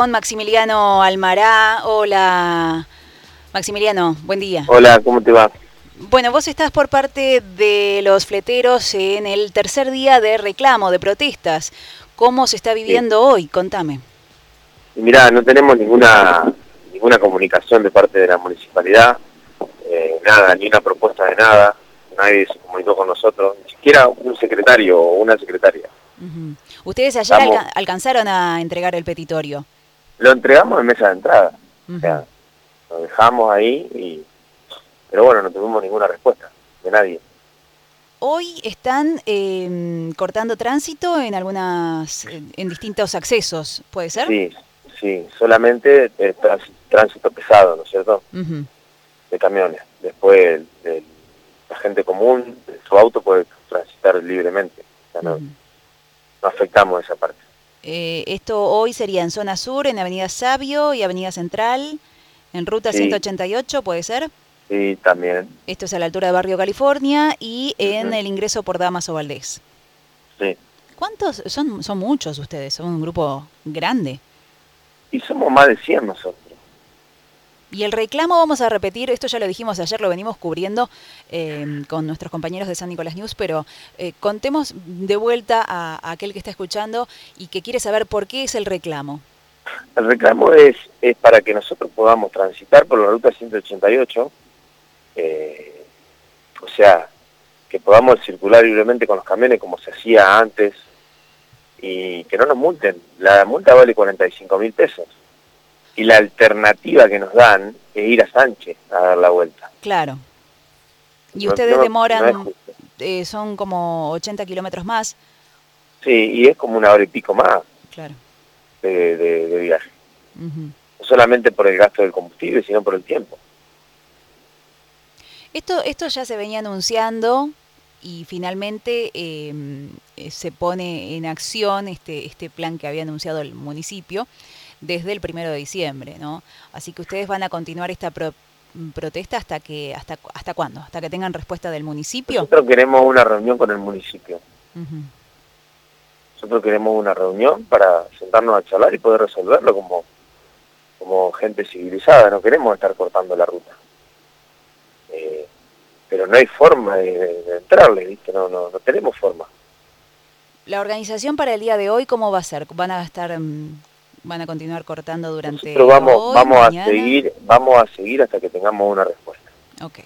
Con Maximiliano Almará. Hola, Maximiliano, buen día. Hola, ¿cómo te va? Bueno, vos estás por parte de los fleteros en el tercer día de reclamo, de protestas. ¿Cómo se está viviendo hoy? Contame. Mirá, no tenemos ninguna ninguna comunicación de parte de la municipalidad, eh, nada, ni una propuesta de nada, nadie se comunicó con nosotros, ni siquiera un secretario o una secretaria. ¿Ustedes ayer alcanzaron a entregar el petitorio? Lo entregamos en mesa de entrada. O sea, lo dejamos ahí y... Pero bueno, no tuvimos ninguna respuesta de nadie. Hoy están em, cortando tránsito en algunas, en, distintos accesos, ¿puede ser? Sí, sí, solamente tránsito pesado, ¿no es cierto? De camiones. Después la gente común, su auto puede transitar libremente. no, no afectamos esa parte. Eh, esto hoy sería en zona sur, en Avenida Sabio y Avenida Central, en ruta 188, ¿puede ser? Sí, también. Esto es a la altura de Barrio California y en el ingreso por Damaso Valdés. Sí. ¿Cuántos? Son, son muchos ustedes, son un grupo grande. Y somos más de 100 nosotros. Y el reclamo, vamos a repetir, esto ya lo dijimos ayer, lo venimos cubriendo eh, con nuestros compañeros de San Nicolás News, pero eh, contemos de vuelta a, aquel que está escuchando y que quiere saber por qué es el reclamo. El reclamo es, es para que nosotros podamos transitar por la ruta 188, eh, o sea, que podamos circular libremente con los camiones como se hacía antes y que no nos multen. La multa vale 45 mil pesos y la alternativa que nos dan es ir a Sánchez a dar la vuelta. Claro. Y ustedes demoran, eh, son como 80 kilómetros más. Sí, y es como una hora y pico más claro. de, viaje. No solamente por el gasto del combustible, sino por el tiempo. Esto, esto ya se venía anunciando y finalmente em, eh, se pone en acción este, este plan que había anunciado el municipio desde el primero de diciembre, ¿no? Así que ustedes van a continuar esta protesta hasta que hasta hasta cuándo, hasta que tengan respuesta del municipio. Nosotros queremos una reunión con el municipio. Nosotros queremos una reunión para sentarnos a charlar y poder resolverlo como como gente civilizada. No queremos estar cortando la ruta. Eh, pero no hay forma de, entrarle, ¿viste? No, no, no tenemos forma. La organización para el día de hoy, ¿cómo va a ser? ¿Van a estar mm, van a continuar cortando durante Nosotros vamos, vamos a seguir, vamos a seguir hasta que tengamos una respuesta. Ok,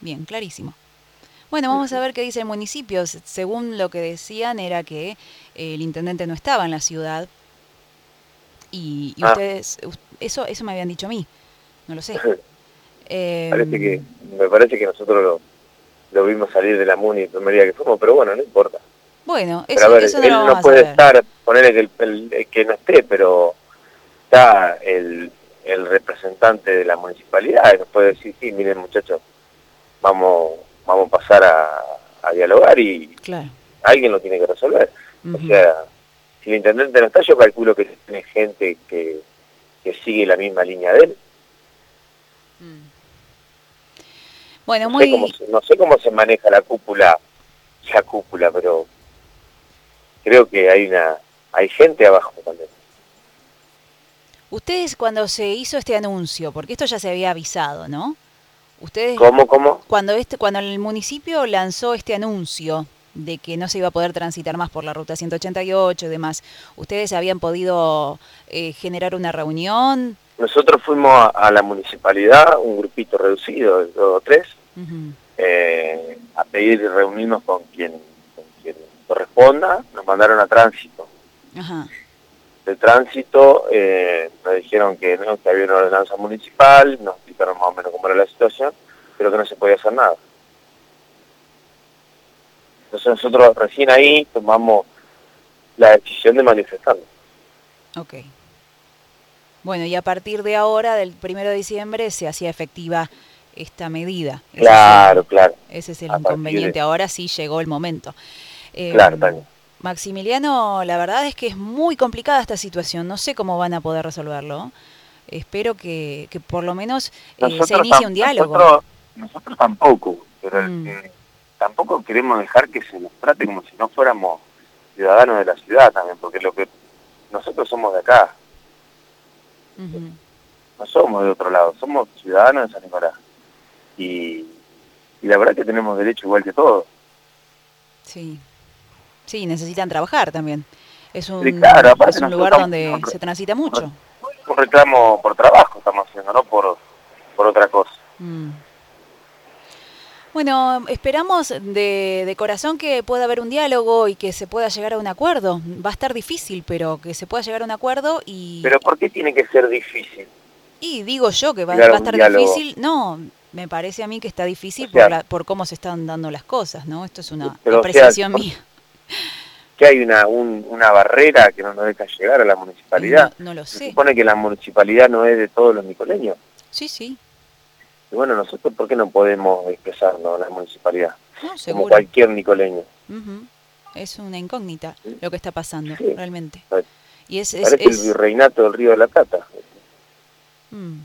bien, clarísimo. Bueno, vamos a ver qué dice el municipio. Según lo que decían era que eh, el intendente no estaba en la ciudad y, ah. ustedes, eso, eso me habían dicho a mí, no lo sé. parece que, me parece que nosotros lo, vimos salir de la MUNI el primer día que fuimos, pero bueno, no importa. Bueno, eso, no él no puede estar, ponerle que, el, que no esté, pero está el, el representante de la municipalidad y nos puede decir, sí, miren muchachos, vamos, vamos a pasar a, dialogar y alguien lo tiene que resolver. O sea, si el intendente no está, yo calculo que tiene gente que, que sigue la misma línea de él. Mm. Bueno, muy... no sé, cómo, no sé cómo se maneja la cúpula, la cúpula, pero creo que hay una hay gente abajo también. Ustedes cuando se hizo este anuncio, porque esto ya se había avisado, ¿no? Ustedes ¿Cómo, cómo? Cuando este cuando el municipio lanzó este anuncio de que no se iba a poder transitar más por la ruta 188 y demás, ¿ustedes habían podido eh, generar una reunión? Nosotros fuimos a, la municipalidad, un grupito reducido de dos o tres, eh, a pedir reunirnos con quien corresponda, nos mandaron a tránsito. De tránsito eh, nos dijeron que, ¿no? que había una ordenanza municipal, nos explicaron más o menos cómo era la situación, pero que no se podía hacer nada. Entonces nosotros recién ahí tomamos la decisión de manifestarnos. Ok. Bueno, y a partir de ahora, del primero de diciembre, se hacía efectiva esta medida. claro, claro. Ese es el inconveniente. Ahora sí llegó el momento. Eh, claro, Maximiliano, la verdad es que es muy complicada esta situación. No sé cómo van a poder resolverlo. Espero que, por lo menos eh, se inicie un diálogo. Nosotros, tampoco, pero mm. tampoco queremos dejar que se nos trate como si no fuéramos ciudadanos de la ciudad también, porque lo que nosotros somos de acá. No somos de otro lado, somos ciudadanos de San Nicolás. Y, y la verdad que tenemos derecho igual que todos. Sí, sí, necesitan trabajar también. Es un, es un lugar donde se transita mucho. Un reclamo por trabajo estamos haciendo, no por, por otra cosa. Mm. Bueno, esperamos de, de, corazón que pueda haber un diálogo y que se pueda llegar a un acuerdo. Va a estar difícil, pero que se pueda llegar a un acuerdo y... ¿Pero por qué tiene que ser difícil? Y digo yo que va, a estar difícil. No, me parece a mí que está difícil por, por, cómo se están dando las cosas, ¿no? Esto es una apreciación mía. Que hay una, una barrera que no nos deja llegar a la municipalidad. No, lo sé. Se supone que la municipalidad no es de todos los nicoleños. Sí, sí. Y bueno, nosotros, ¿por qué no podemos expresarnos la municipalidad? Como cualquier nicoleño. Es una incógnita lo que está pasando, realmente. Y es, es, Parece el virreinato del Río de la Plata. Mm.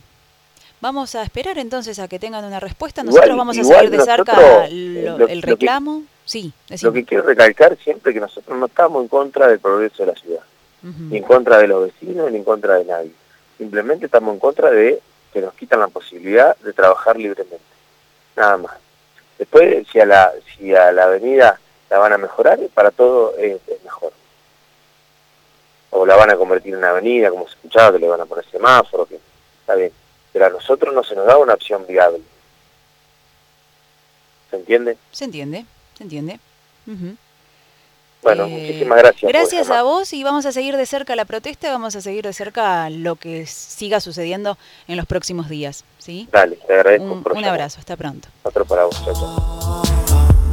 Vamos a esperar entonces a que tengan una respuesta. Nosotros vamos a seguir de cerca el reclamo. Sí, Lo que quiero recalcar siempre es que nosotros no estamos en contra del progreso de la ciudad, ni en contra de los vecinos, ni en contra de nadie. Simplemente estamos en contra de que nos quitan la posibilidad de trabajar libremente. Nada más. Después, si a la, si a la avenida la van a mejorar, para todo es, mejor. O la van a convertir en una avenida, como se escuchaba, que le van a poner semáforo, que está bien. Pero a nosotros no se nos da una opción viable. ¿Se entiende? Se entiende, se entiende. Bueno, eh, muchísimas gracias. Gracias a vos y vamos a seguir de cerca la protesta, vamos a seguir de cerca lo que siga sucediendo en los próximos días. ¿sí? Dale, te agradezco. Un, un abrazo, hasta pronto. Otro para vos, chao.